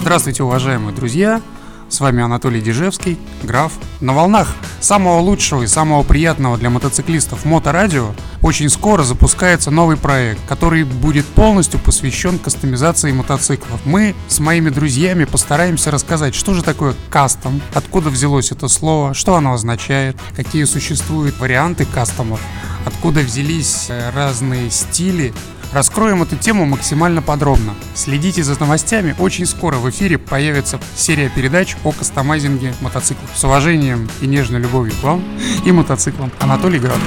Здравствуйте, уважаемые друзья! С вами Анатолий Дежевский, граф. На волнах самого лучшего и самого приятного для мотоциклистов моторадио очень скоро запускается новый проект, который будет полностью посвящен кастомизации мотоциклов. Мы с моими друзьями постараемся рассказать, что же такое кастом, откуда взялось это слово, что оно означает, какие существуют варианты кастомов, откуда взялись э, разные стили Раскроем эту тему максимально подробно. Следите за новостями, очень скоро в эфире появится серия передач о кастомайзинге мотоциклов. С уважением и нежной любовью к вам и мотоциклам. Анатолий Град.